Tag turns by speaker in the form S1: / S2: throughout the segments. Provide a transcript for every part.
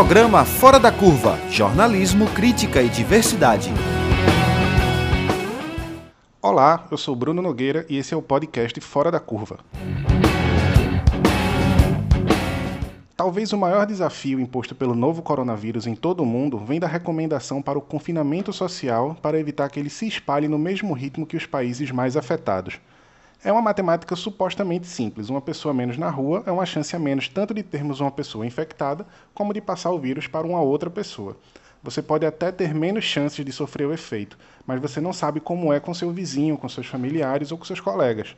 S1: Programa Fora da Curva Jornalismo, Crítica e Diversidade.
S2: Olá, eu sou Bruno Nogueira e esse é o podcast Fora da Curva. Talvez o maior desafio imposto pelo novo coronavírus em todo o mundo vem da recomendação para o confinamento social para evitar que ele se espalhe no mesmo ritmo que os países mais afetados. É uma matemática supostamente simples. Uma pessoa menos na rua é uma chance a menos tanto de termos uma pessoa infectada como de passar o vírus para uma outra pessoa. Você pode até ter menos chances de sofrer o efeito, mas você não sabe como é com seu vizinho, com seus familiares ou com seus colegas.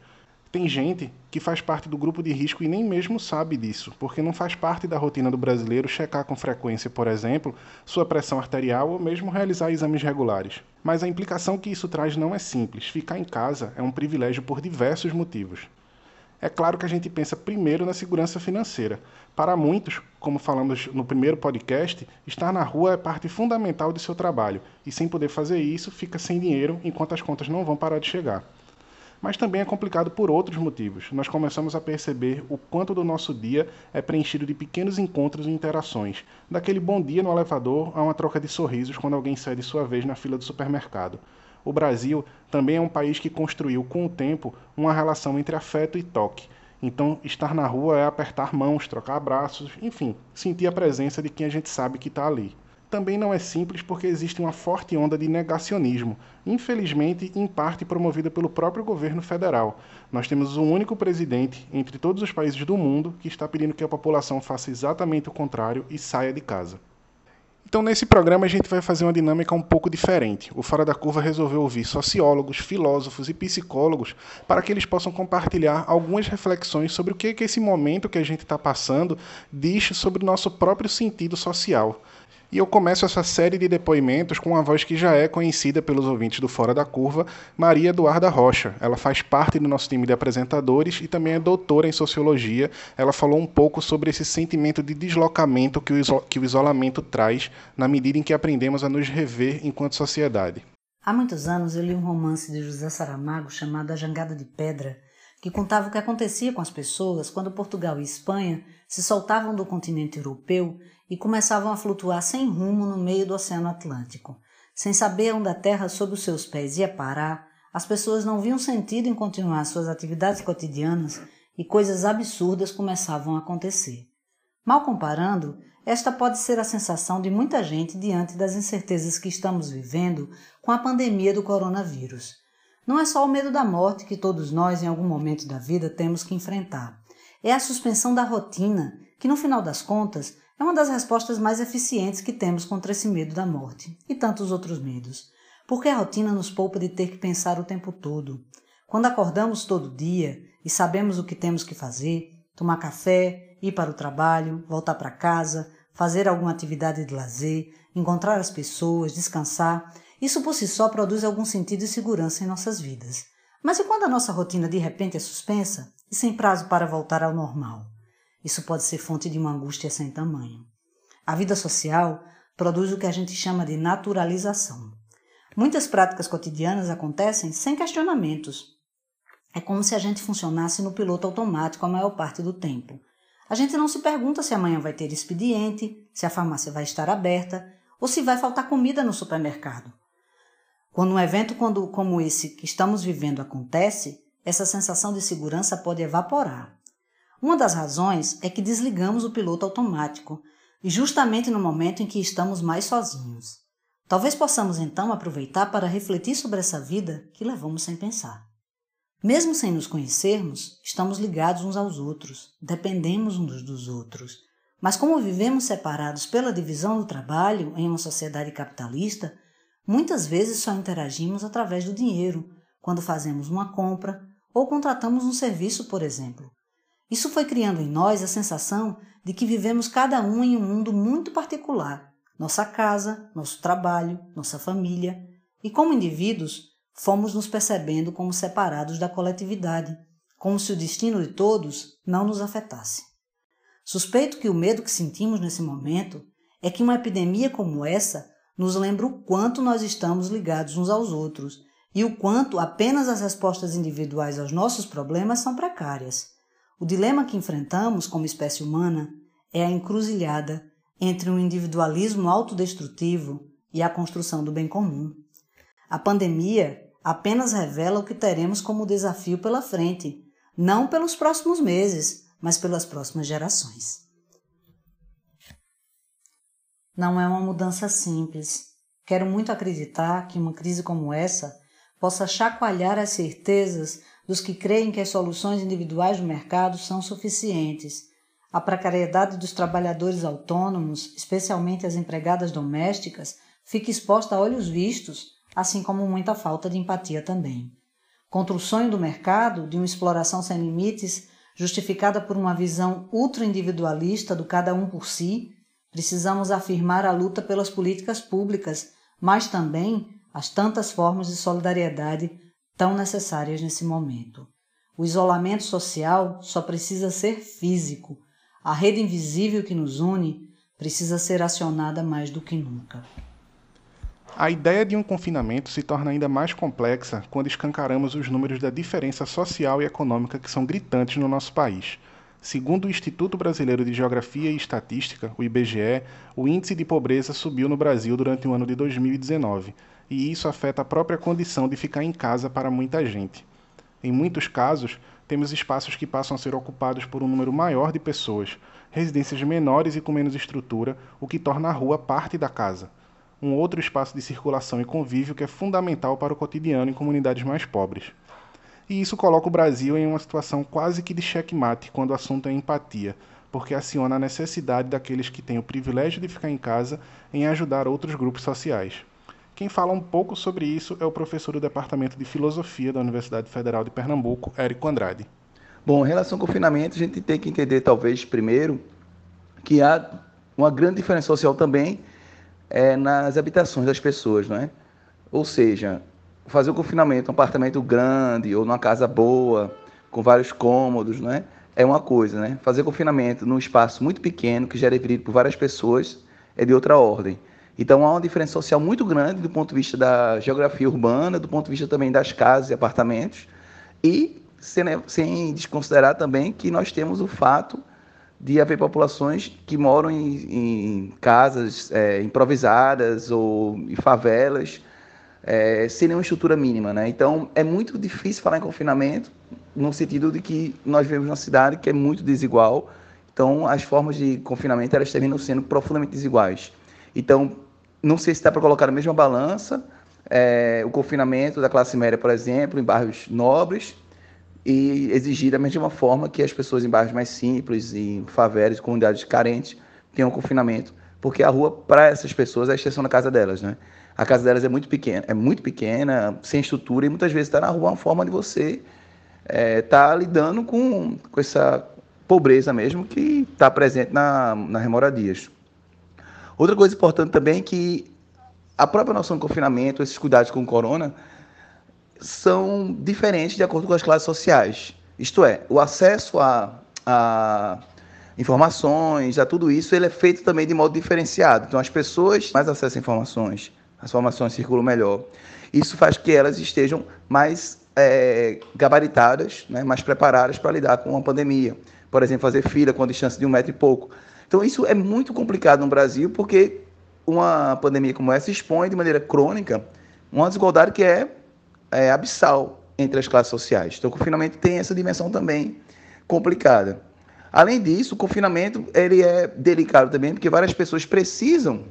S2: Tem gente que faz parte do grupo de risco e nem mesmo sabe disso, porque não faz parte da rotina do brasileiro checar com frequência, por exemplo, sua pressão arterial ou mesmo realizar exames regulares. Mas a implicação que isso traz não é simples. Ficar em casa é um privilégio por diversos motivos. É claro que a gente pensa primeiro na segurança financeira. Para muitos, como falamos no primeiro podcast, estar na rua é parte fundamental de seu trabalho, e sem poder fazer isso, fica sem dinheiro enquanto as contas não vão parar de chegar mas também é complicado por outros motivos. Nós começamos a perceber o quanto do nosso dia é preenchido de pequenos encontros e interações, daquele bom dia no elevador a uma troca de sorrisos quando alguém cede sua vez na fila do supermercado. O Brasil também é um país que construiu com o tempo uma relação entre afeto e toque. Então, estar na rua é apertar mãos, trocar abraços, enfim, sentir a presença de quem a gente sabe que está ali também não é simples porque existe uma forte onda de negacionismo, infelizmente, em parte promovida pelo próprio governo federal. Nós temos um único presidente entre todos os países do mundo que está pedindo que a população faça exatamente o contrário e saia de casa. Então, nesse programa, a gente vai fazer uma dinâmica um pouco diferente. O Fora da Curva resolveu ouvir sociólogos, filósofos e psicólogos para que eles possam compartilhar algumas reflexões sobre o que, que esse momento que a gente está passando diz sobre o nosso próprio sentido social. E eu começo essa série de depoimentos com uma voz que já é conhecida pelos ouvintes do Fora da Curva, Maria Eduarda Rocha. Ela faz parte do nosso time de apresentadores e também é doutora em sociologia. Ela falou um pouco sobre esse sentimento de deslocamento que o, que o isolamento traz na medida em que aprendemos a nos rever enquanto sociedade.
S3: Há muitos anos eu li um romance de José Saramago chamado A Jangada de Pedra, que contava o que acontecia com as pessoas quando Portugal e Espanha se soltavam do continente europeu e começavam a flutuar sem rumo no meio do Oceano Atlântico. Sem saber onde a terra sob os seus pés ia parar, as pessoas não viam sentido em continuar suas atividades cotidianas e coisas absurdas começavam a acontecer. Mal comparando, esta pode ser a sensação de muita gente diante das incertezas que estamos vivendo com a pandemia do coronavírus. Não é só o medo da morte que todos nós, em algum momento da vida, temos que enfrentar. É a suspensão da rotina, que no final das contas é uma das respostas mais eficientes que temos contra esse medo da morte e tantos outros medos, porque a rotina nos poupa de ter que pensar o tempo todo. Quando acordamos todo dia e sabemos o que temos que fazer, tomar café, ir para o trabalho, voltar para casa, fazer alguma atividade de lazer, encontrar as pessoas, descansar, isso por si só produz algum sentido e segurança em nossas vidas. Mas e quando a nossa rotina de repente é suspensa e sem prazo para voltar ao normal? Isso pode ser fonte de uma angústia sem tamanho. A vida social produz o que a gente chama de naturalização. Muitas práticas cotidianas acontecem sem questionamentos. É como se a gente funcionasse no piloto automático a maior parte do tempo. A gente não se pergunta se amanhã vai ter expediente, se a farmácia vai estar aberta ou se vai faltar comida no supermercado. Quando um evento como esse que estamos vivendo acontece, essa sensação de segurança pode evaporar. Uma das razões é que desligamos o piloto automático, justamente no momento em que estamos mais sozinhos. Talvez possamos então aproveitar para refletir sobre essa vida que levamos sem pensar. Mesmo sem nos conhecermos, estamos ligados uns aos outros, dependemos uns dos outros. Mas como vivemos separados pela divisão do trabalho em uma sociedade capitalista, muitas vezes só interagimos através do dinheiro, quando fazemos uma compra ou contratamos um serviço, por exemplo. Isso foi criando em nós a sensação de que vivemos cada um em um mundo muito particular, nossa casa, nosso trabalho, nossa família, e como indivíduos, fomos nos percebendo como separados da coletividade, como se o destino de todos não nos afetasse. Suspeito que o medo que sentimos nesse momento é que uma epidemia como essa nos lembra o quanto nós estamos ligados uns aos outros e o quanto apenas as respostas individuais aos nossos problemas são precárias. O dilema que enfrentamos como espécie humana é a encruzilhada entre um individualismo autodestrutivo e a construção do bem comum. A pandemia apenas revela o que teremos como desafio pela frente, não pelos próximos meses, mas pelas próximas gerações. Não é uma mudança simples. Quero muito acreditar que uma crise como essa possa chacoalhar as certezas dos que creem que as soluções individuais do mercado são suficientes a precariedade dos trabalhadores autônomos, especialmente as empregadas domésticas, fica exposta a olhos vistos, assim como muita falta de empatia também. Contra o sonho do mercado, de uma exploração sem limites, justificada por uma visão ultra-individualista do cada um por si, precisamos afirmar a luta pelas políticas públicas, mas também as tantas formas de solidariedade tão necessárias nesse momento. O isolamento social só precisa ser físico, a rede invisível que nos une precisa ser acionada mais do que nunca.
S2: A ideia de um confinamento se torna ainda mais complexa quando escancaramos os números da diferença social e econômica que são gritantes no nosso país. Segundo o Instituto Brasileiro de Geografia e Estatística, o IBGE, o índice de pobreza subiu no Brasil durante o ano de 2019, e isso afeta a própria condição de ficar em casa para muita gente. Em muitos casos, temos espaços que passam a ser ocupados por um número maior de pessoas, residências menores e com menos estrutura, o que torna a rua parte da casa. Um outro espaço de circulação e convívio que é fundamental para o cotidiano em comunidades mais pobres. E isso coloca o Brasil em uma situação quase que de checkmate quando o assunto é empatia, porque aciona a necessidade daqueles que têm o privilégio de ficar em casa em ajudar outros grupos sociais. Quem fala um pouco sobre isso é o professor do Departamento de Filosofia da Universidade Federal de Pernambuco, Érico Andrade.
S4: Bom, em relação ao confinamento, a gente tem que entender, talvez, primeiro, que há uma grande diferença social também é, nas habitações das pessoas, não é? Ou seja, fazer o confinamento um apartamento grande ou numa casa boa, com vários cômodos, não é? É uma coisa, né? Fazer confinamento num espaço muito pequeno, que já é dividido por várias pessoas, é de outra ordem. Então há uma diferença social muito grande do ponto de vista da geografia urbana, do ponto de vista também das casas e apartamentos, e sem, sem desconsiderar também que nós temos o fato de haver populações que moram em, em casas é, improvisadas ou em favelas, é, sem nenhuma estrutura mínima. Né? Então é muito difícil falar em confinamento, no sentido de que nós vivemos uma cidade que é muito desigual, então as formas de confinamento elas terminam sendo profundamente desiguais. Então, não sei se dá para colocar na mesma balança é, o confinamento da classe média, por exemplo, em bairros nobres, e exigir da mesma forma que as pessoas em bairros mais simples, em favelas, comunidades carentes, tenham confinamento, porque a rua, para essas pessoas, é a extensão da casa delas, né? A casa delas é muito pequena, é muito pequena, sem estrutura, e muitas vezes estar tá na rua é uma forma de você estar é, tá lidando com, com essa pobreza mesmo que está presente na, nas remoradias. Outra coisa importante também é que a própria noção de confinamento, esses cuidados com o corona, são diferentes de acordo com as classes sociais. Isto é, o acesso a, a informações, a tudo isso, ele é feito também de modo diferenciado. Então, as pessoas mais acesso a informações, as informações circulam melhor. Isso faz que elas estejam mais é, gabaritadas, né, mais preparadas para lidar com uma pandemia. Por exemplo, fazer fila com a distância de um metro e pouco. Então, isso é muito complicado no Brasil, porque uma pandemia como essa expõe de maneira crônica uma desigualdade que é, é abissal entre as classes sociais. Então, o confinamento tem essa dimensão também complicada. Além disso, o confinamento ele é delicado também, porque várias pessoas precisam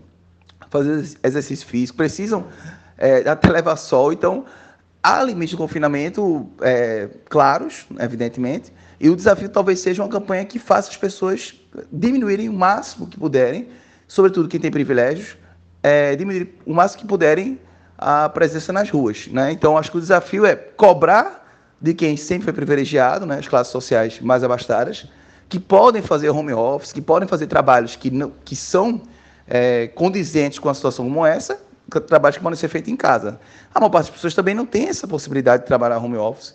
S4: fazer exercício físico, precisam é, até levar sol. Então, há limites de confinamento é, claros, evidentemente, e o desafio talvez seja uma campanha que faça as pessoas diminuírem o máximo que puderem, sobretudo quem tem privilégios, é, diminuir o máximo que puderem a presença nas ruas. Né? Então, acho que o desafio é cobrar de quem sempre foi privilegiado, né, as classes sociais mais abastadas, que podem fazer home office, que podem fazer trabalhos que, não, que são é, condizentes com a situação como essa, trabalhos que podem ser feitos em casa. A maior parte das pessoas também não tem essa possibilidade de trabalhar home office.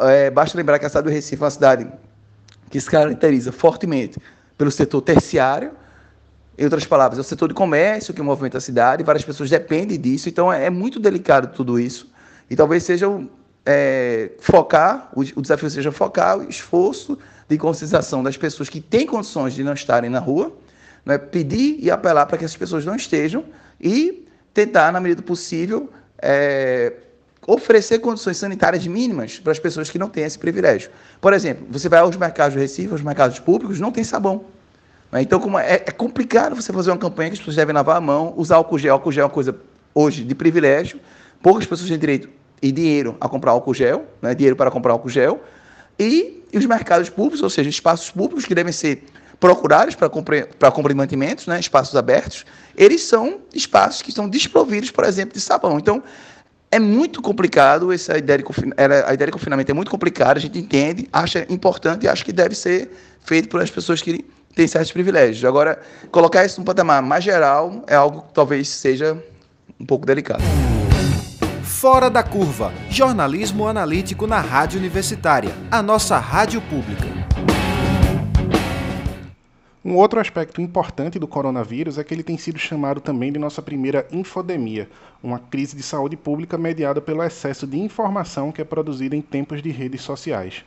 S4: É, basta lembrar que a cidade do Recife é uma cidade que se caracteriza fortemente pelo setor terciário, em outras palavras, é o setor de comércio que movimenta a cidade, várias pessoas dependem disso, então é, é muito delicado tudo isso. E talvez seja é, focar, o, o desafio seja focar o esforço de conscientização das pessoas que têm condições de não estarem na rua, Não é pedir e apelar para que essas pessoas não estejam e tentar, na medida do possível, é, oferecer condições sanitárias mínimas para as pessoas que não têm esse privilégio. Por exemplo, você vai aos mercados de Recife, aos mercados públicos, não tem sabão. Né? Então, como é, é, complicado você fazer uma campanha que as pessoas devem lavar a mão, usar álcool gel. Álcool gel é uma coisa, hoje, de privilégio. Poucas pessoas têm direito e dinheiro a comprar álcool gel, né? dinheiro para comprar álcool gel. E, e os mercados públicos, ou seja, espaços públicos que devem ser procurados para compra de mantimentos, né? espaços abertos, eles são espaços que estão desprovidos, por exemplo, de sabão. Então, é muito complicado essa ideia de a ideia de confinamento é muito complicada, a gente entende, acha importante e acha que deve ser feito pelas pessoas que têm certos privilégios. Agora, colocar isso num patamar mais geral é algo que talvez seja um pouco delicado.
S1: Fora da curva, jornalismo analítico na Rádio Universitária, a nossa rádio pública.
S2: Um outro aspecto importante do coronavírus é que ele tem sido chamado também de nossa primeira infodemia, uma crise de saúde pública mediada pelo excesso de informação que é produzida em tempos de redes sociais.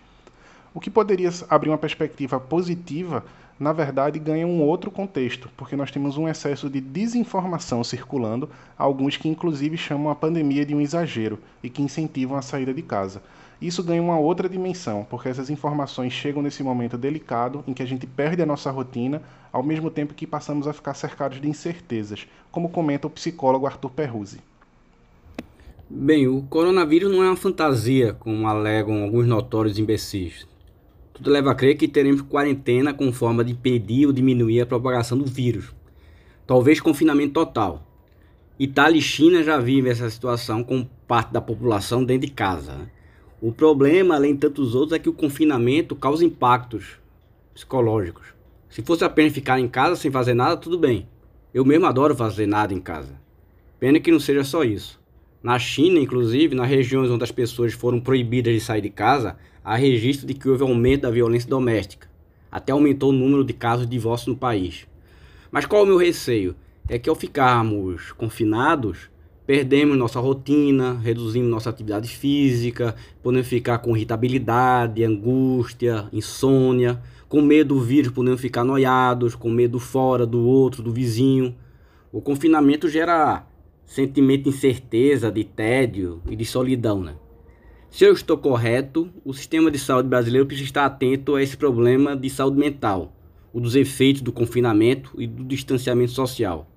S2: O que poderia abrir uma perspectiva positiva, na verdade ganha um outro contexto, porque nós temos um excesso de desinformação circulando, alguns que inclusive chamam a pandemia de um exagero e que incentivam a saída de casa. Isso ganha uma outra dimensão, porque essas informações chegam nesse momento delicado em que a gente perde a nossa rotina, ao mesmo tempo que passamos a ficar cercados de incertezas, como comenta o psicólogo Arthur Perruzzi.
S5: Bem, o coronavírus não é uma fantasia, como alegam alguns notórios imbecis. Tudo leva a crer que teremos quarentena como forma de impedir ou diminuir a propagação do vírus. Talvez confinamento total. Itália e China já vivem essa situação com parte da população dentro de casa. O problema, além de tantos outros, é que o confinamento causa impactos psicológicos. Se fosse apenas ficar em casa sem fazer nada, tudo bem. Eu mesmo adoro fazer nada em casa. Pena que não seja só isso. Na China, inclusive, nas regiões onde as pessoas foram proibidas de sair de casa, há registro de que houve aumento da violência doméstica. Até aumentou o número de casos de divórcio no país. Mas qual é o meu receio? É que ao ficarmos confinados, perdemos nossa rotina, reduzimos nossa atividade física, podemos ficar com irritabilidade, angústia, insônia, com medo do vírus, podemos ficar noiados, com medo fora do outro, do vizinho. O confinamento gera sentimento de incerteza, de tédio e de solidão, né? Se eu estou correto, o sistema de saúde brasileiro precisa estar atento a esse problema de saúde mental, o dos efeitos do confinamento e do distanciamento social.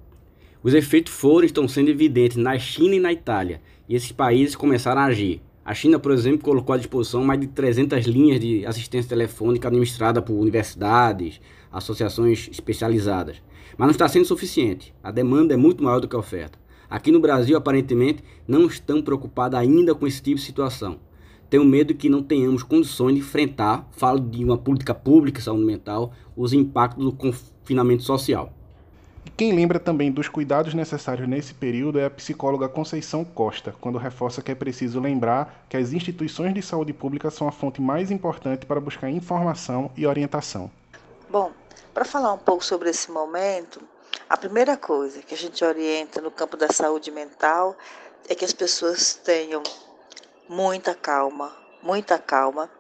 S5: Os efeitos foram estão sendo evidentes na China e na Itália, e esses países começaram a agir. A China, por exemplo, colocou à disposição mais de 300 linhas de assistência telefônica administrada por universidades, associações especializadas. Mas não está sendo suficiente. A demanda é muito maior do que a oferta. Aqui no Brasil, aparentemente, não estão preocupados ainda com esse tipo de situação. Tenho medo que não tenhamos condições de enfrentar, falo de uma política pública saúde mental, os impactos do confinamento social.
S2: Quem lembra também dos cuidados necessários nesse período é a psicóloga Conceição Costa, quando reforça que é preciso lembrar que as instituições de saúde pública são a fonte mais importante para buscar informação e orientação.
S6: Bom, para falar um pouco sobre esse momento, a primeira coisa que a gente orienta no campo da saúde mental é que as pessoas tenham muita calma, muita calma,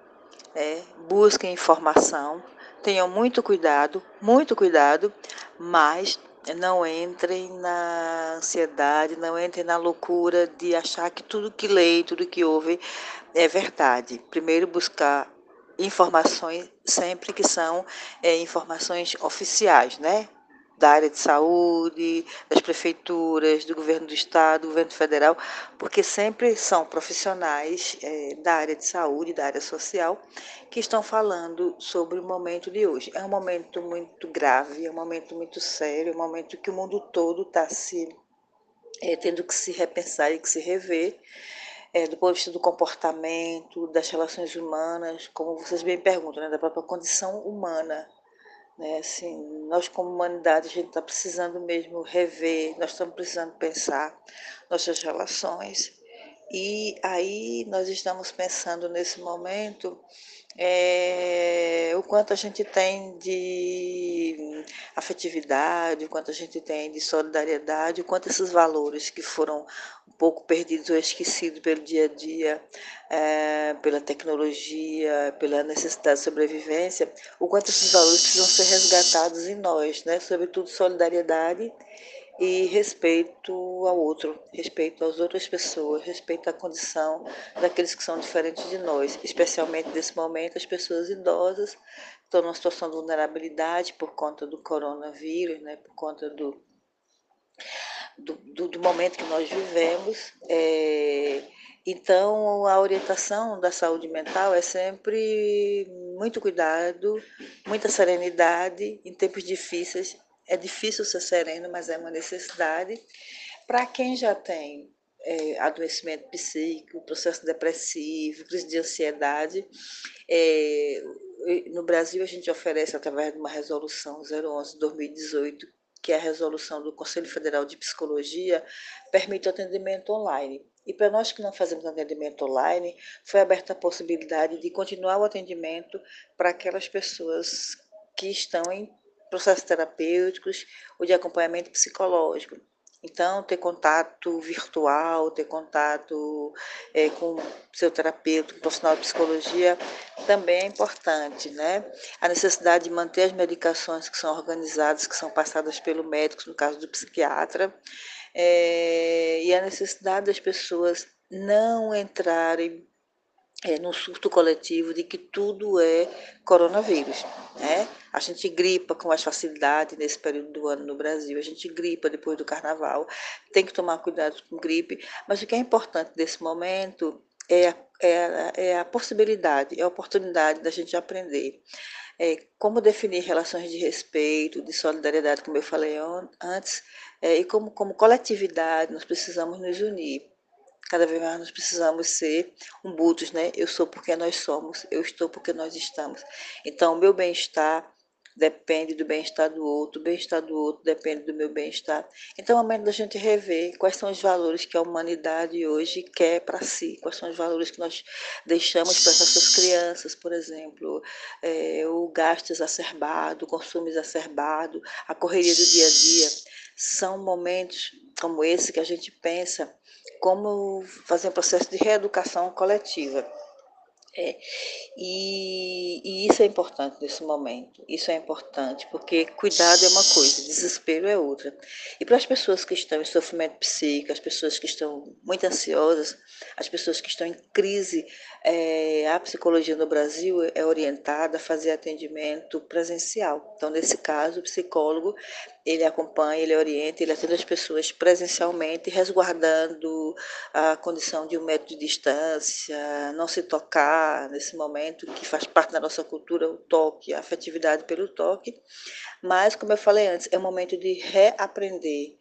S6: é, busquem informação, tenham muito cuidado, muito cuidado, mas não entrem na ansiedade, não entrem na loucura de achar que tudo que leem, tudo que ouvem é verdade. Primeiro buscar informações sempre que são é, informações oficiais, né? Da área de saúde, das prefeituras, do governo do estado, do governo federal, porque sempre são profissionais é, da área de saúde, da área social, que estão falando sobre o momento de hoje. É um momento muito grave, é um momento muito sério, é um momento que o mundo todo está se é, tendo que se repensar e que se rever. É, do ponto de vista do comportamento, das relações humanas, como vocês bem perguntam, né, da própria condição humana né? Assim, nós, como humanidade, a gente está precisando mesmo rever, nós estamos precisando pensar nossas relações E aí nós estamos pensando nesse momento é, o quanto a gente tem de afetividade, o quanto a gente tem de solidariedade, o quanto esses valores que foram um pouco perdidos ou esquecidos pelo dia a dia, é, pela tecnologia, pela necessidade de sobrevivência, o quanto esses valores precisam ser resgatados em nós, né? sobretudo solidariedade e respeito ao outro, respeito às outras pessoas, respeito à condição daqueles que são diferentes de nós, especialmente nesse momento as pessoas idosas estão numa situação de vulnerabilidade por conta do coronavírus, né, por conta do, do, do, do momento que nós vivemos. É, então, a orientação da saúde mental é sempre muito cuidado, muita serenidade em tempos difíceis é difícil ser sereno, mas é uma necessidade. Para quem já tem é, adoecimento psíquico, processo depressivo, crise de ansiedade, é, no Brasil a gente oferece através de uma resolução 011-2018, que é a resolução do Conselho Federal de Psicologia, permite o atendimento online. E para nós que não fazemos atendimento online, foi aberta a possibilidade de continuar o atendimento para aquelas pessoas que estão em processos terapêuticos ou de acompanhamento psicológico. Então, ter contato virtual, ter contato é, com seu terapeuta, com profissional de psicologia, também é importante, né? A necessidade de manter as medicações que são organizadas, que são passadas pelo médico, no caso do psiquiatra, é, e a necessidade das pessoas não entrarem é, no surto coletivo de que tudo é coronavírus. Né? A gente gripa com mais facilidade nesse período do ano no Brasil, a gente gripa depois do carnaval, tem que tomar cuidado com gripe, mas o que é importante nesse momento é, é, é a possibilidade, é a oportunidade da gente aprender. É, como definir relações de respeito, de solidariedade, como eu falei antes, é, e como, como coletividade nós precisamos nos unir Cada vez mais nós precisamos ser umbutos, né? Eu sou porque nós somos, eu estou porque nós estamos. Então, o meu bem-estar depende do bem-estar do outro, o bem-estar do outro depende do meu bem-estar. Então, é o momento da gente rever quais são os valores que a humanidade hoje quer para si, quais são os valores que nós deixamos para as nossas crianças, por exemplo, é, o gasto exacerbado, o consumo exacerbado, a correria do dia a dia. São momentos como esse que a gente pensa como fazer um processo de reeducação coletiva. É, e, e, isso é importante nesse momento. Isso é importante, porque cuidado é uma coisa, desespero é outra. E para as pessoas que estão em sofrimento psíquico, as pessoas que estão muito ansiosas, as pessoas que estão em crise, é, a psicologia no Brasil é orientada a fazer atendimento presencial. Então, nesse caso, o psicólogo ele acompanha, ele orienta, ele atende as pessoas presencialmente, resguardando a condição de um metro de distância, não se tocar nesse momento, que faz parte da nossa cultura, o toque, a afetividade pelo toque. Mas, como eu falei antes, é um momento de reaprender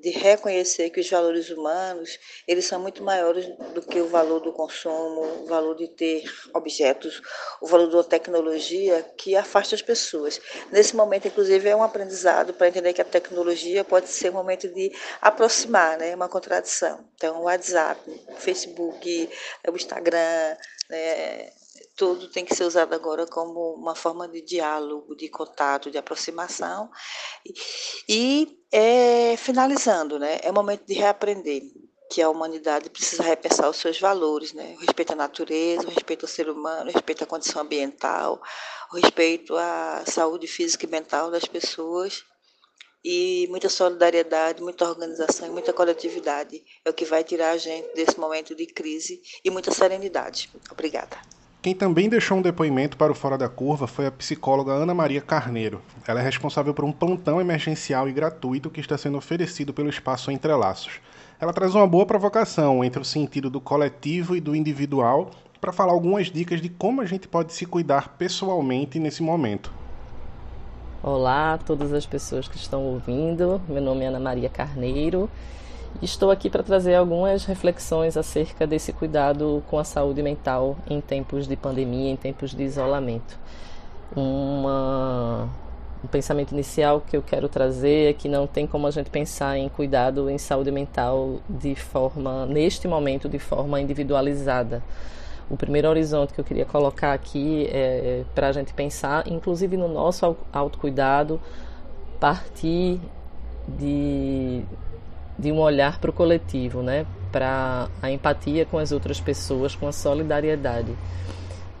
S6: de reconhecer que os valores humanos eles são muito maiores do que o valor do consumo, o valor de ter objetos, o valor da tecnologia que afasta as pessoas. Nesse momento, inclusive, é um aprendizado para entender que a tecnologia pode ser um momento de aproximar, né? uma contradição. Então, o WhatsApp, o Facebook, o Instagram, né? Tudo tem que ser usado agora como uma forma de diálogo, de contato, de aproximação. E é, finalizando, né, é momento de reaprender que a humanidade precisa repensar os seus valores, né? o respeito à natureza, o respeito ao ser humano, o respeito à condição ambiental, o respeito à saúde física e mental das pessoas e muita solidariedade, muita organização e muita coletividade é o que vai tirar a gente desse momento de crise e muita serenidade. Obrigada.
S2: Quem também deixou um depoimento para o Fora da Curva foi a psicóloga Ana Maria Carneiro. Ela é responsável por um plantão emergencial e gratuito que está sendo oferecido pelo Espaço Entrelaços. Ela traz uma boa provocação entre o sentido do coletivo e do individual para falar algumas dicas de como a gente pode se cuidar pessoalmente nesse momento.
S7: Olá a todas as pessoas que estão ouvindo. Meu nome é Ana Maria Carneiro Estou aqui para trazer algumas reflexões acerca desse cuidado com a saúde mental em tempos de pandemia, em tempos de isolamento. Uma, um pensamento inicial que eu quero trazer é que não tem como a gente pensar em cuidado em saúde mental de forma, neste momento, de forma individualizada. O primeiro horizonte que eu queria colocar aqui é para a gente pensar, inclusive no nosso autocuidado, partir de, de um olhar para o coletivo, né? para a empatia com as outras pessoas, com a solidariedade.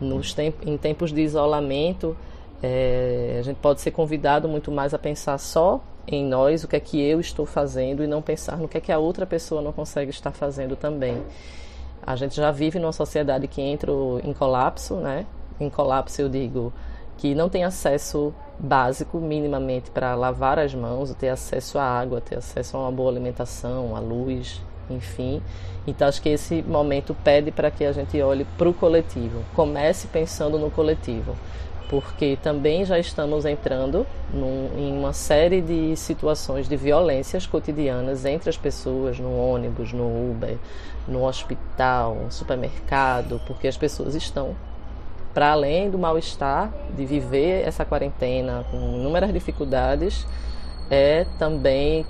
S7: Nos temp em tempos de isolamento, é, a gente pode ser convidado muito mais a pensar só em nós, o que é que eu estou fazendo, e não pensar no que é que a outra pessoa não consegue estar fazendo também. A gente já vive numa sociedade que entra em colapso, né? Em colapso eu digo que não tem acesso básico minimamente para lavar as mãos, ter acesso à água, ter acesso a uma boa alimentação, à luz, enfim. Então acho que esse momento pede para que a gente olhe para o coletivo, comece pensando no coletivo, porque também já estamos entrando num, em uma série de situações de violências cotidianas entre as pessoas, no ônibus, no Uber, no hospital, no supermercado, porque as pessoas estão para além do mal-estar de viver essa quarentena com inúmeras dificuldades, é também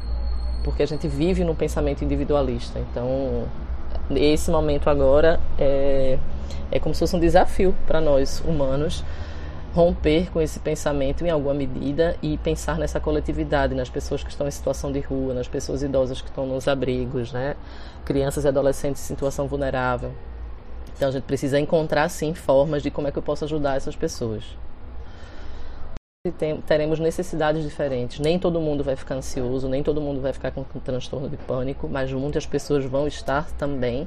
S7: porque a gente vive num pensamento individualista. Então, esse momento agora é, é como se fosse um desafio para nós humanos romper com esse pensamento em alguma medida e pensar nessa coletividade, nas pessoas que estão em situação de rua, nas pessoas idosas que estão nos abrigos, né? crianças e adolescentes em situação vulnerável. Então a gente precisa encontrar sim formas de como é que eu posso ajudar essas pessoas teremos necessidades diferentes. Nem todo mundo vai ficar ansioso, nem todo mundo vai ficar com, com transtorno de pânico, mas muitas pessoas vão estar também.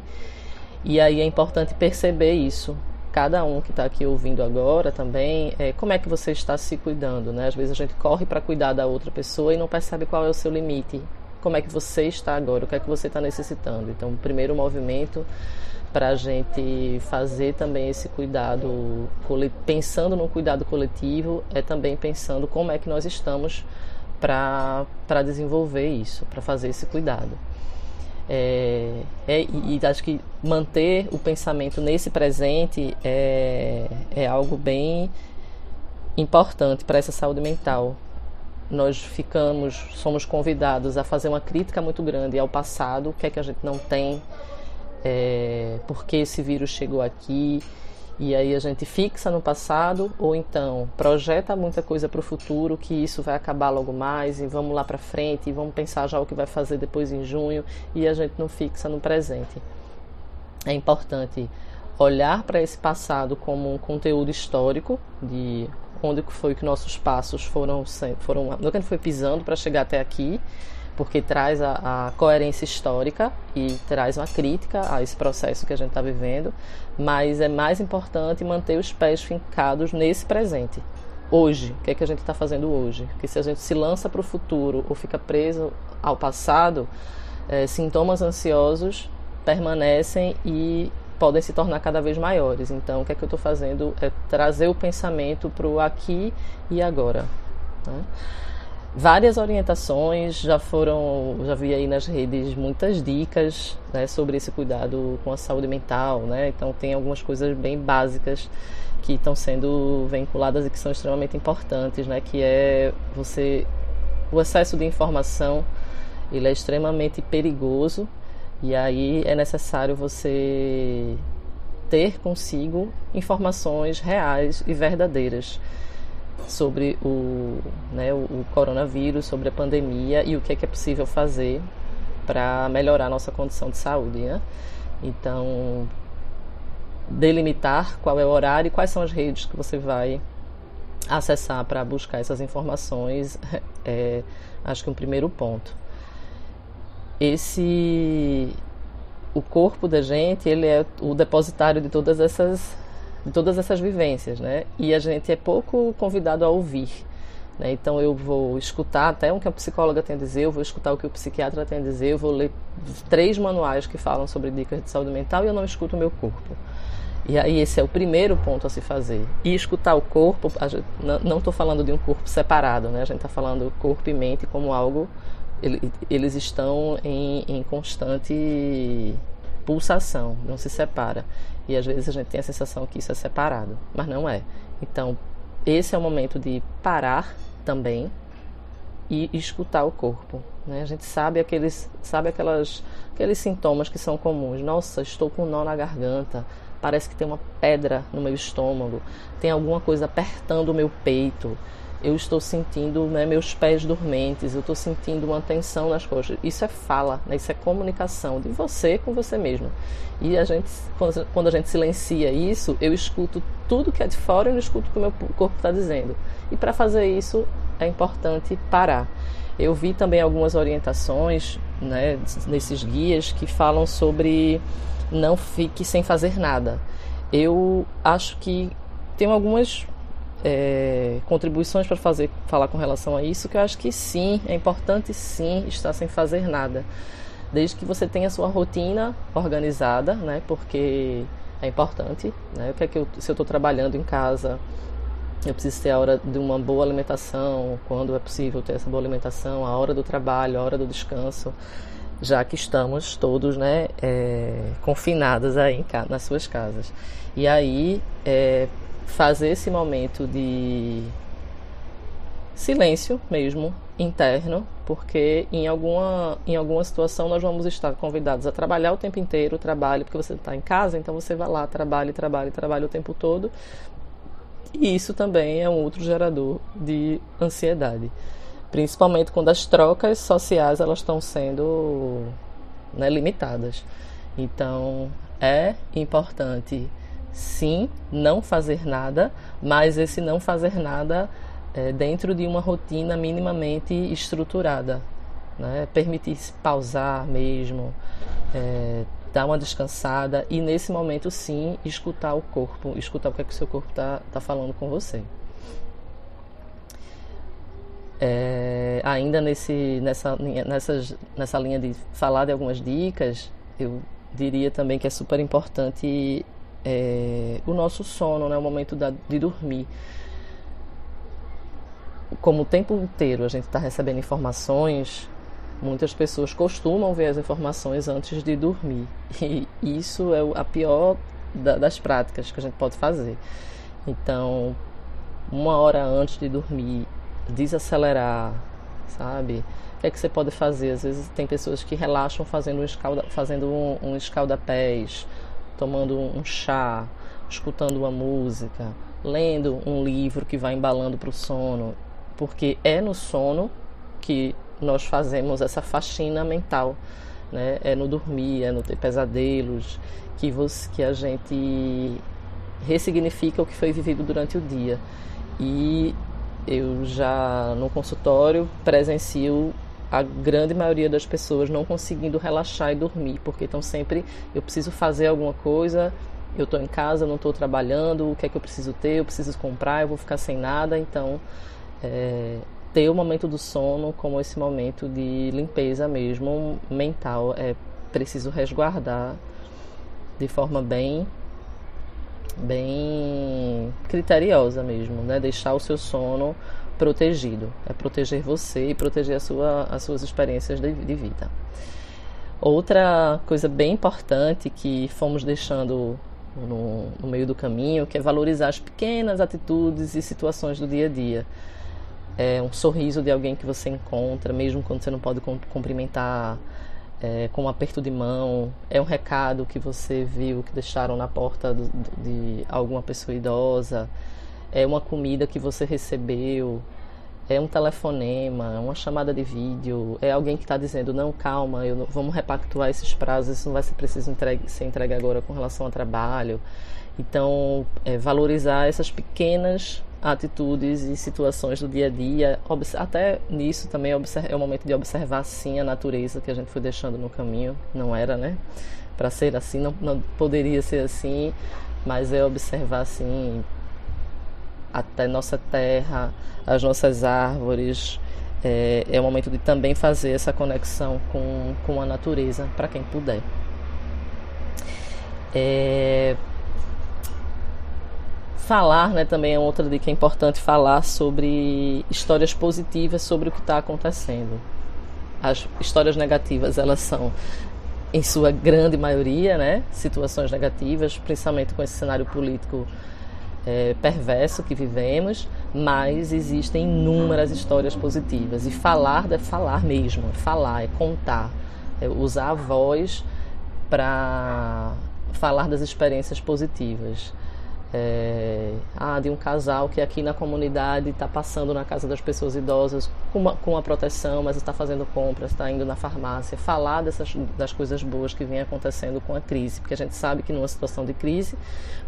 S7: E aí é importante perceber isso. Cada um que está aqui ouvindo agora também, é, como é que você está se cuidando, né? Às vezes a gente corre para cuidar da outra pessoa e não percebe qual é o seu limite. Como é que você está agora? O que é que você está necessitando? Então, o primeiro movimento para a gente fazer também esse cuidado, pensando no cuidado coletivo, é também pensando como é que nós estamos para desenvolver isso, para fazer esse cuidado. É, é, e, acho que manter o pensamento nesse presente é, é algo bem importante para essa saúde mental. Nós ficamos, somos convidados a fazer uma crítica muito grande ao passado, o que é que a gente não tem, é, por que esse vírus chegou aqui, e aí a gente fixa no passado ou então projeta muita coisa para o futuro que isso vai acabar logo mais e vamos lá para frente e vamos pensar já o que vai fazer depois em junho e a gente não fixa no presente. É importante olhar para esse passado como um conteúdo histórico de onde foi que nossos passos foram foram onde gente foi pisando para chegar até aqui porque traz a, a, coerência histórica e traz uma crítica a esse processo que a gente está vivendo, mas é mais importante manter os pés fincados nesse presente. Hoje, o que é que a gente está fazendo hoje? Porque se a gente se lança para o futuro ou fica preso ao passado, é, sintomas ansiosos permanecem e podem se tornar cada vez maiores. Então, o que é que eu estou fazendo? É trazer o pensamento para o aqui e agora. Né? Várias orientações, já foram, já vi aí nas redes muitas dicas né, sobre esse cuidado com a saúde mental, né? Então tem algumas coisas bem básicas que estão sendo vinculadas e que são extremamente importantes, né? Que é você o excesso de informação, ele é extremamente perigoso e aí é necessário você ter consigo informações reais e verdadeiras sobre o, né, o, coronavírus, sobre a pandemia e o que é, que é possível fazer para melhorar nossa condição de saúde. Né? Então, delimitar qual é o horário e quais são as redes que você vai acessar para buscar essas informações é, acho que um primeiro ponto. Esse o corpo da gente, ele é o depositário de todas essas de todas essas vivências, né? E a gente é pouco convidado a ouvir. Né? Então eu vou escutar até o que a psicóloga tem a dizer, eu vou escutar o que o psiquiatra tem a dizer, eu vou ler três manuais que falam sobre dicas de saúde mental e eu não escuto o meu corpo. E aí esse é o primeiro ponto a se fazer. E escutar o corpo, gente, não estou falando de um corpo separado, né? A gente está falando corpo e mente como algo, eles estão em, em constante pulsação, não se separa. E às vezes a gente tem a sensação que isso é separado, mas não é. Então, esse é o momento de parar também e escutar o corpo. Né? A gente sabe aqueles, sabe aquelas, aqueles sintomas que são comuns. Nossa, estou com um nó na garganta. Parece que tem uma pedra no meu estômago. Tem alguma coisa apertando o meu peito. Eu estou sentindo né, meus pés dormentes. Eu estou sentindo uma tensão nas costas. Isso é fala, né? isso é comunicação de você com você mesmo. E a gente, quando a gente silencia isso, eu escuto tudo que é de fora e não escuto o que o meu corpo está dizendo. E para fazer isso, é importante parar. Eu vi também algumas orientações né, nesses guias que falam sobre não fique sem fazer nada. Eu acho que tem algumas é, contribuições para fazer falar com relação a isso que eu acho que sim, é importante sim estar sem fazer nada. Desde que você tenha sua rotina organizada, né? Porque é importante, né? O que é que eu, se eu estou trabalhando em casa, eu preciso ter a hora de uma boa alimentação, quando é possível ter essa boa alimentação, a hora do trabalho, a hora do descanso, já que estamos todos né, é, confinados aí nas suas casas. E aí, é, fazer esse momento de silêncio mesmo, interno, porque em alguma, em alguma situação nós vamos estar convidados a trabalhar o tempo inteiro, trabalho, porque você está em casa, então você vai lá, trabalha, trabalha, trabalha o tempo todo, e isso também é um outro gerador de ansiedade, principalmente quando as trocas sociais elas estão sendo né, limitadas. Então é importante sim não fazer nada, mas esse não fazer nada é, dentro de uma rotina minimamente estruturada, né? permitir-se pausar mesmo, é, dar uma descansada e nesse momento sim escutar o corpo, escutar o que, é que o seu corpo está tá falando com você. É, ainda nesse, nessa, nessas, nessa linha de falar de algumas dicas, eu diria também que é super importante é, o nosso sono, né, o momento da, de dormir. Como o tempo inteiro a gente está recebendo informações Muitas pessoas costumam ver as informações antes de dormir. E isso é a pior das práticas que a gente pode fazer. Então, uma hora antes de dormir, desacelerar, sabe? O que é que você pode fazer? Às vezes tem pessoas que relaxam fazendo um, escalda, fazendo um, um escalda-pés, tomando um chá, escutando uma música, lendo um livro que vai embalando para o sono, porque é no sono que nós fazemos essa faxina mental, né? É no dormir, é no ter pesadelos, que, você, que a gente ressignifica o que foi vivido durante o dia. E eu já no consultório presencio a grande maioria das pessoas não conseguindo relaxar e dormir, porque estão sempre, eu preciso fazer alguma coisa, eu estou em casa, não estou trabalhando, o que é que eu preciso ter, eu preciso comprar, eu vou ficar sem nada, então é, ter o momento do sono como esse momento de limpeza mesmo mental. É preciso resguardar de forma bem bem criteriosa mesmo, né? Deixar o seu sono protegido. É proteger você e proteger sua, as suas experiências de, de vida. Outra coisa bem importante que fomos deixando no, no meio do caminho, que é valorizar as pequenas atitudes e situações do dia a dia é, um sorriso de alguém que você encontra, mesmo quando você não pode cumprimentar, é, com um aperto de mão, é um recado que você viu que deixaram na porta do, de alguma pessoa idosa, é uma comida que você recebeu, é um telefonema, uma chamada de vídeo, é alguém que está dizendo não, calma, eu não, vamos repactuar esses prazos, isso não vai ser preciso entregue, ser entregue agora com relação ao trabalho. Então, é, valorizar essas pequenas atitudes e situações do dia a dia. Até nisso também é o momento de observar sim a natureza que a gente foi deixando no caminho. Não era, né? Para ser assim, não, não poderia ser assim, mas é observar assim até nossa terra, as nossas árvores. É, é o momento de também fazer essa conexão com, com a natureza, para quem puder. É, falar, né, também é outra dica importante falar sobre histórias positivas sobre o que está acontecendo. As histórias negativas, elas são em sua grande maioria, né, situações negativas, principalmente com esse cenário político é, perverso que vivemos, mas existem inúmeras histórias positivas. E falar é falar mesmo, é falar, é contar, é usar a voz para falar das experiências positivas é, ah, de um casal que aqui na comunidade está passando na casa das pessoas idosas com uma, com a proteção, mas está fazendo compras, está indo na farmácia, falar dessas, das coisas boas que vem acontecendo com a crise, porque a gente sabe que numa situação de crise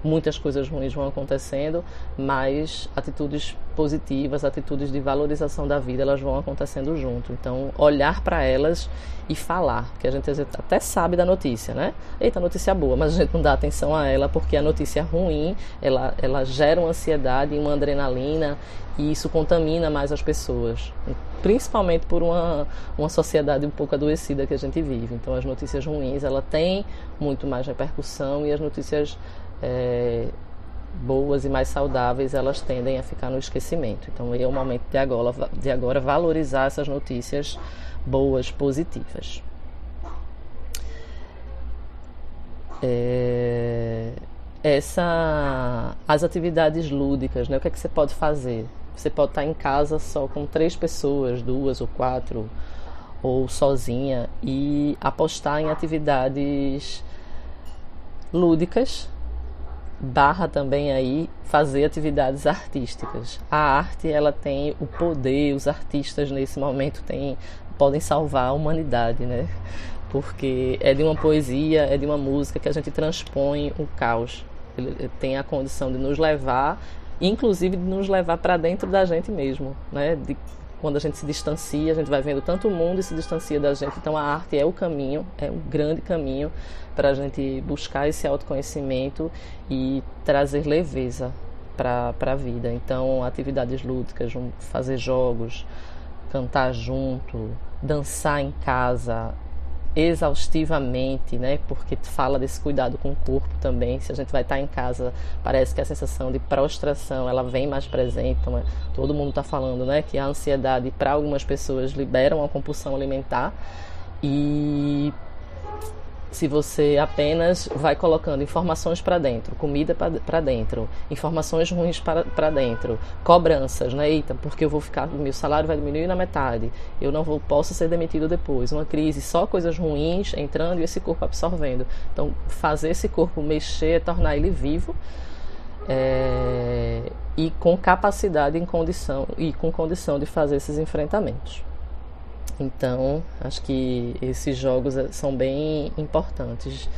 S7: muitas coisas ruins vão acontecendo, mas atitudes positivas, atitudes de valorização da vida, elas vão acontecendo junto. Então, olhar para elas e falar, que a gente até sabe da notícia, né? Eita, notícia boa, mas a gente não dá atenção a ela porque a notícia ruim, ela, ela gera uma ansiedade e uma adrenalina e isso contamina mais as pessoas, principalmente por uma, uma sociedade um pouco adoecida que a gente vive. Então, as notícias ruins, ela tem muito mais repercussão e as notícias é, boas e mais saudáveis, elas tendem a ficar no esquecimento. Então é o momento de agora, de agora valorizar essas notícias boas, positivas. É, essa, as atividades lúdicas, né? o que é que você pode fazer? Você pode estar em casa só com três pessoas, duas ou quatro, ou sozinha, e apostar em atividades lúdicas barra também aí fazer atividades artísticas. A arte ela tem o poder, os artistas nesse momento têm, podem salvar a humanidade, né? Porque é de uma poesia, é de uma música que a gente transpõe o caos. Ele tem a condição de nos levar, inclusive de nos levar para dentro da gente mesmo, né? De, quando a gente se distancia, a gente vai vendo tanto o mundo e se distancia da gente. Então a arte é o caminho, é um grande caminho para a gente buscar esse autoconhecimento e trazer leveza para a vida. Então, atividades lúdicas, fazer jogos, cantar junto, dançar em casa, exaustivamente, né? Porque fala desse cuidado com o corpo também. Se a gente vai estar em casa, parece que a sensação de prostração ela vem mais presente. Então, é, todo mundo está falando, né? Que a ansiedade para algumas pessoas libera uma compulsão alimentar e se você apenas vai colocando informações para dentro, comida para dentro, informações ruins para dentro, cobranças, né? Eita, porque eu vou ficar, meu salário vai diminuir na metade, eu não vou, posso ser demitido depois, uma crise, só coisas ruins entrando e esse corpo absorvendo. Então, fazer esse corpo mexer, tornar ele vivo é, e com capacidade em condição e com condição de fazer esses enfrentamentos. Então, acho que esses jogos eh, são bem importantes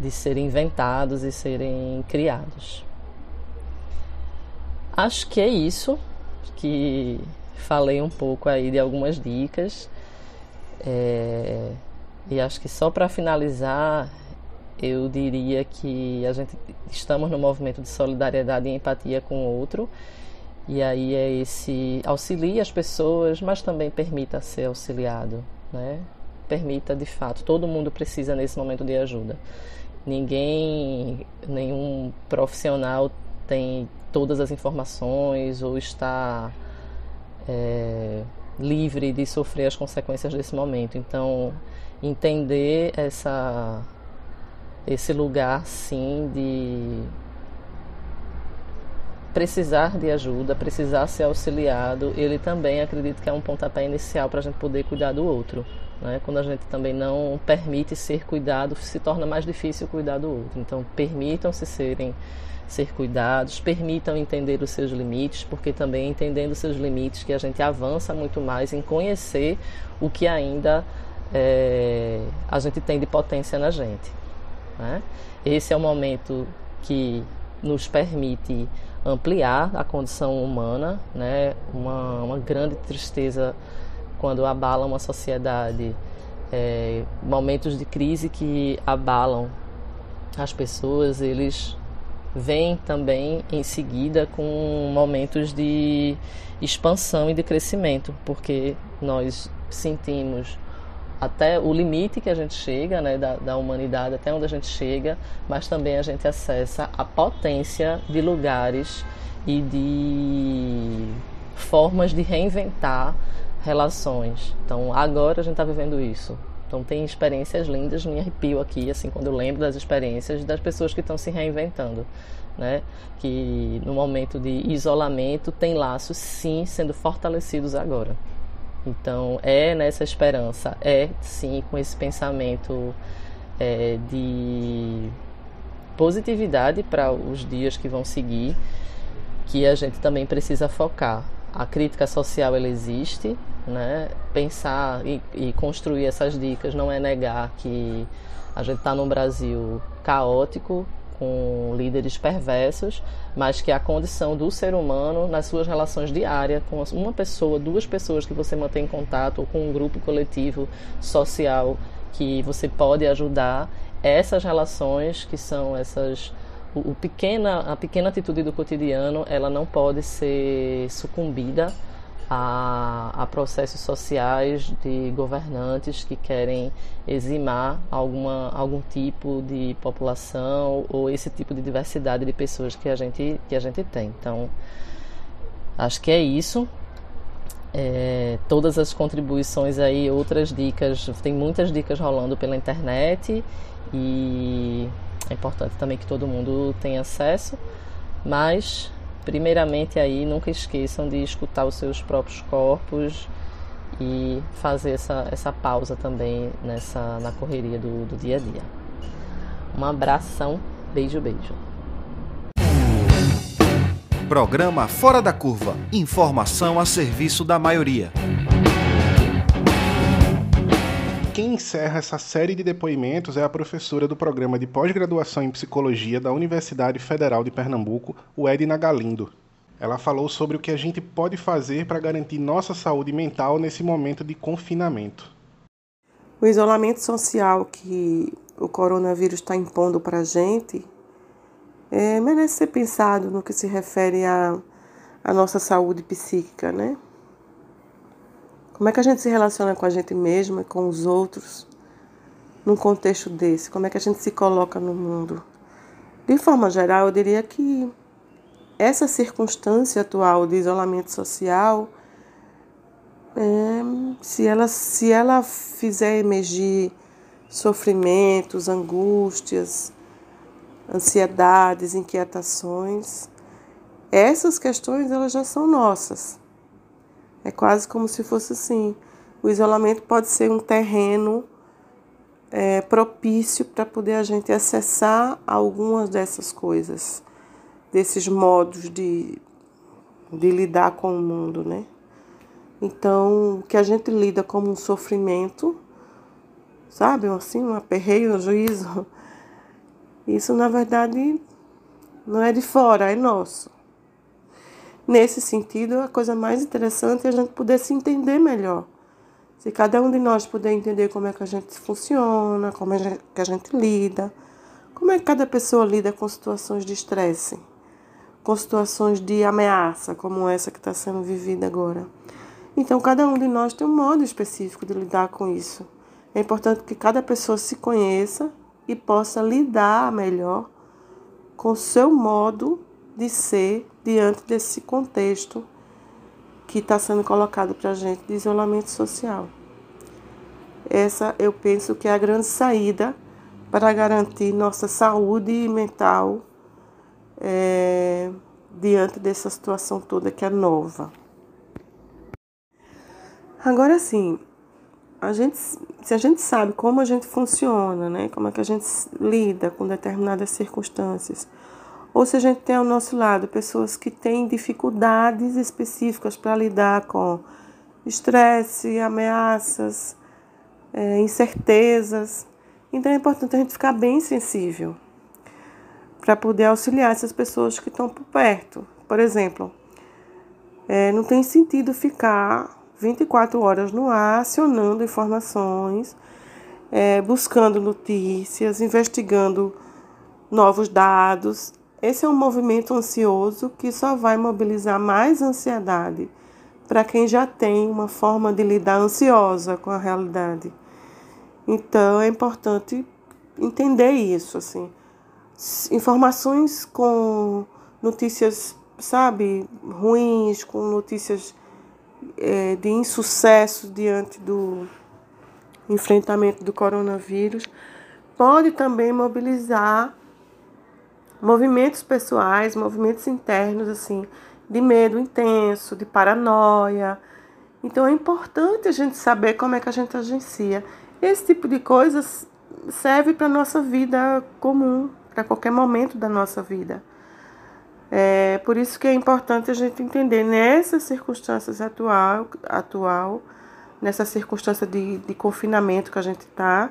S7: de serem inventados e serem criados. Acho que é isso, que falei um pouco aí de algumas dicas. É, e acho que só para finalizar, eu diria que a gente estamos no movimento de solidariedade e empatia com o outro e aí é esse auxilia as pessoas, mas também permita ser auxiliado, né? Permita de fato, todo mundo precisa nesse momento de ajuda. Ninguém, nenhum profissional tem todas as informações ou está é, livre de sofrer as consequências desse momento. Então, entender essa esse lugar sim de precisar de ajuda, precisar ser auxiliado, ele também acredito que é um pontapé inicial para a gente poder cuidar do outro. Né? Quando a gente também não permite ser cuidado, se torna mais difícil cuidar do outro. Então, permitam-se serem ser cuidados, permitam entender os seus limites, porque também entendendo os seus limites que a gente avança muito mais em conhecer o que ainda é, a gente tem de potência na gente. Né? Esse é o momento que nos permite ampliar a condição humana, né? uma, uma grande tristeza quando abala uma sociedade, é, momentos de crise que abalam as pessoas, eles vêm também em seguida com momentos de expansão e de crescimento, porque nós sentimos até o limite que a gente chega, né, da, da humanidade, até onde a gente chega, mas também a gente acessa a potência de lugares e de formas de reinventar relações. Então, agora a gente está vivendo isso. Então, tem experiências lindas, me arrepio aqui, assim, quando eu lembro das experiências das pessoas que estão se reinventando. né? que no momento de isolamento tem laços sim sendo fortalecidos agora. Então é nessa esperança, é sim com esse pensamento é, de positividade para os dias que vão seguir que a gente também precisa focar. A crítica social ela existe, né? Pensar e, e construir essas dicas não é negar que a gente está num Brasil caótico, com líderes perversos, mas que a condição do ser humano nas suas relações diárias com uma pessoa, duas pessoas que você mantém contato, ou com um grupo coletivo social que você pode ajudar, essas relações que são essas o, o pequena, a pequena atitude do cotidiano, ela não pode ser sucumbida a, a, processos sociais de governantes que querem eximar alguma, algum tipo de população ou esse tipo de diversidade de pessoas que a gente, que a gente tem. Então, acho que é isso. É, todas as contribuições aí, outras dicas, tem muitas dicas rolando pela internet e é importante também que todo mundo tenha acesso, mas primeiramente aí nunca esqueçam de escutar os seus próprios corpos e fazer essa, essa pausa também nessa na correria do, do dia a dia. Um abração, beijo, beijo.
S1: Programa Fora da Curva. Informação a serviço da maioria.
S2: Quem encerra essa série de depoimentos é a professora do programa de pós-graduação em psicologia da Universidade Federal de Pernambuco, o Edna Galindo. Ela falou sobre o que a gente pode fazer para garantir nossa saúde mental nesse momento de confinamento.
S8: O isolamento social que o coronavírus está impondo para a gente é, merece ser pensado no que se refere à, nossa saúde psíquica, né? Como é que a gente se relaciona com a gente mesma, com os outros, num contexto desse? Como é que a gente se coloca no mundo? De forma geral, eu diria que essa circunstância atual de isolamento social, é, se, ela, se ela fizer emergir sofrimentos, angústias, ansiedades, inquietações, essas questões elas já são nossas. É quase como se fosse assim. O isolamento pode ser um terreno é, propício para poder a gente acessar algumas dessas coisas, desses modos de, de lidar com o mundo, né? Então, o que a gente lida como um sofrimento, sabe, assim, um aperreio, um juízo, isso na verdade não é de fora, é nosso. Nesse sentido, a coisa mais interessante é a gente poder se entender melhor. Se cada um de nós puder entender como é que a gente funciona, como é que a gente lida, como é que cada pessoa lida com situações de estresse, com situações de ameaça, como essa que está sendo vivida agora. Então, cada um de nós tem um modo específico de lidar com isso. É importante que cada pessoa se conheça e possa lidar melhor com o seu modo de ser diante desse contexto que está sendo colocado para a gente de isolamento social. Essa eu penso que é a grande saída para garantir nossa saúde mental é, diante dessa situação toda que é nova. Agora sim, a gente, se a gente sabe como a gente funciona, né, como é que a gente lida com determinadas circunstâncias, ou se a gente tem ao nosso lado pessoas que têm dificuldades específicas para lidar com estresse, ameaças, é, incertezas. Então é importante a gente ficar bem sensível para poder auxiliar essas pessoas que estão por perto. Por exemplo, é, não tem sentido ficar 24 horas no ar acionando informações, é, buscando notícias, investigando novos dados esse é um movimento ansioso que só vai mobilizar mais ansiedade para quem já tem uma forma de lidar ansiosa com a realidade. Então é importante entender isso, assim. Informações com notícias, sabe, ruins, com notícias é, de insucesso diante do enfrentamento do coronavírus, pode também mobilizar movimentos pessoais, movimentos internos, assim, de medo intenso, de paranoia. Então é importante a gente saber como é que a gente agencia. Esse tipo de coisas serve para a nossa vida comum, para qualquer momento da nossa vida. É por isso que é importante a gente entender nessas circunstâncias atual, atual nessa circunstância de, de confinamento que a gente está,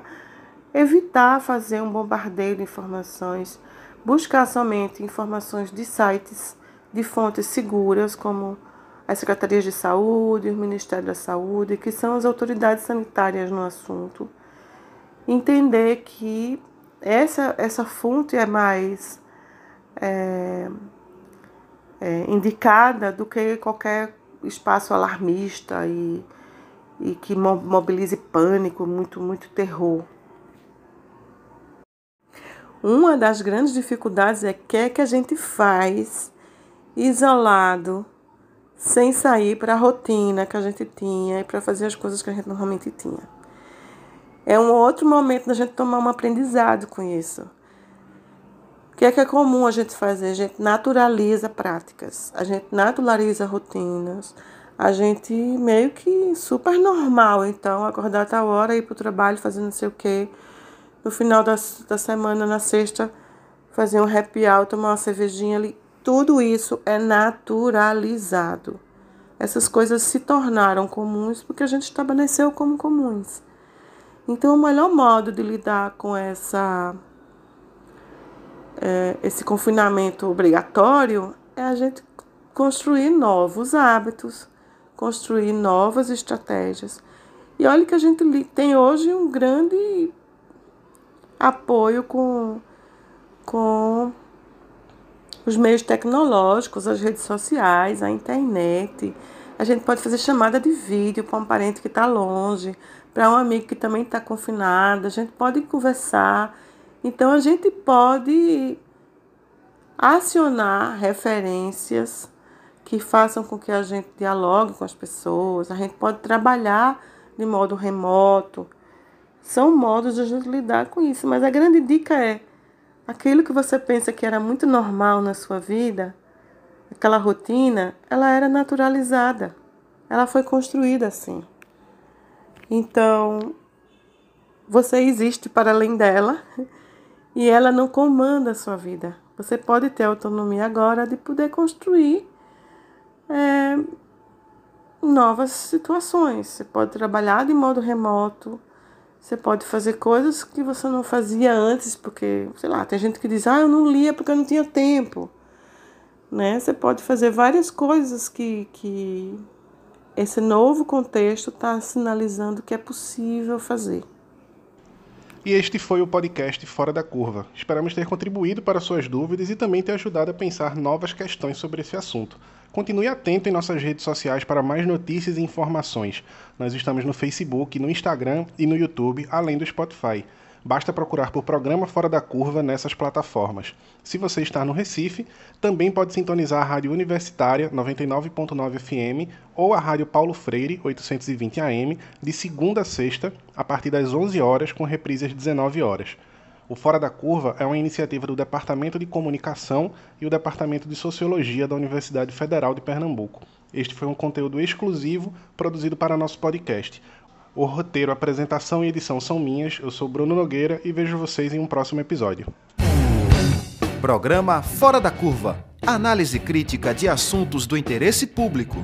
S8: evitar fazer um bombardeio de informações, buscar somente informações de sites, de fontes seguras, como as secretarias de saúde, o Ministério da Saúde, que são as autoridades sanitárias no assunto. Entender que essa, essa fonte é mais é, é, indicada do que qualquer espaço alarmista e, e que mobilize pânico, muito, muito terror. Uma das grandes dificuldades é que é que a gente faz isolado, sem sair para a rotina que a gente tinha e para fazer as coisas que a gente normalmente tinha. É um outro momento da gente tomar um aprendizado com isso. O que é que é comum a gente fazer? A gente naturaliza práticas, a gente naturaliza rotinas, a gente meio que super normal, então, acordar a tal hora, ir para o trabalho, fazer não sei o quê no final da, da semana, na sexta, fazer um happy hour, tomar uma cervejinha ali. Tudo isso é naturalizado. Essas coisas se tornaram comuns porque a gente estabeleceu como comuns. Então, o melhor modo de lidar com essa é, esse confinamento obrigatório é a gente construir novos hábitos, construir novas estratégias. E olha que a gente tem hoje um grande apoio com, com os meios tecnológicos, as redes sociais, a internet. A gente pode fazer chamada de vídeo para um parente que está longe, para um amigo que também está confinado. A gente pode conversar. Então, a gente pode acionar referências que façam com que a gente dialogue com as pessoas. A gente pode trabalhar de modo remoto. São modos de a gente lidar com isso, mas a grande dica é aquilo que você pensa que era muito normal na sua vida, aquela rotina, ela era naturalizada. Ela foi construída assim. Então, você existe para além dela e ela não comanda a sua vida. Você pode ter autonomia agora de poder construir é, novas situações. Você pode trabalhar de modo remoto você pode fazer coisas que você não fazia antes, porque, sei lá, tem gente que diz, ah, eu não lia porque eu não tinha tempo. Né? Você pode fazer várias coisas que, que esse novo contexto está sinalizando que é possível fazer.
S2: E este foi o podcast Fora da Curva. Esperamos ter contribuído para suas dúvidas e também ter ajudado a pensar novas questões sobre esse assunto. Continue atento em nossas redes sociais para mais notícias e informações. Nós estamos no Facebook, no Instagram e no YouTube, além do Spotify. Basta procurar por Programa Fora da Curva nessas plataformas. Se você está no Recife, também pode sintonizar a Rádio Universitária 99.9 FM ou a Rádio Paulo Freire 820 AM de segunda a sexta, a partir das 11 horas, com reprise às 19 horas. O Fora da Curva é uma iniciativa do Departamento de Comunicação e o Departamento de Sociologia da Universidade Federal de Pernambuco. Este foi um conteúdo exclusivo produzido para nosso podcast. O roteiro, apresentação e edição são minhas. Eu sou Bruno Nogueira e vejo vocês em um próximo episódio.
S1: Programa Fora da Curva. Análise crítica de assuntos do interesse público.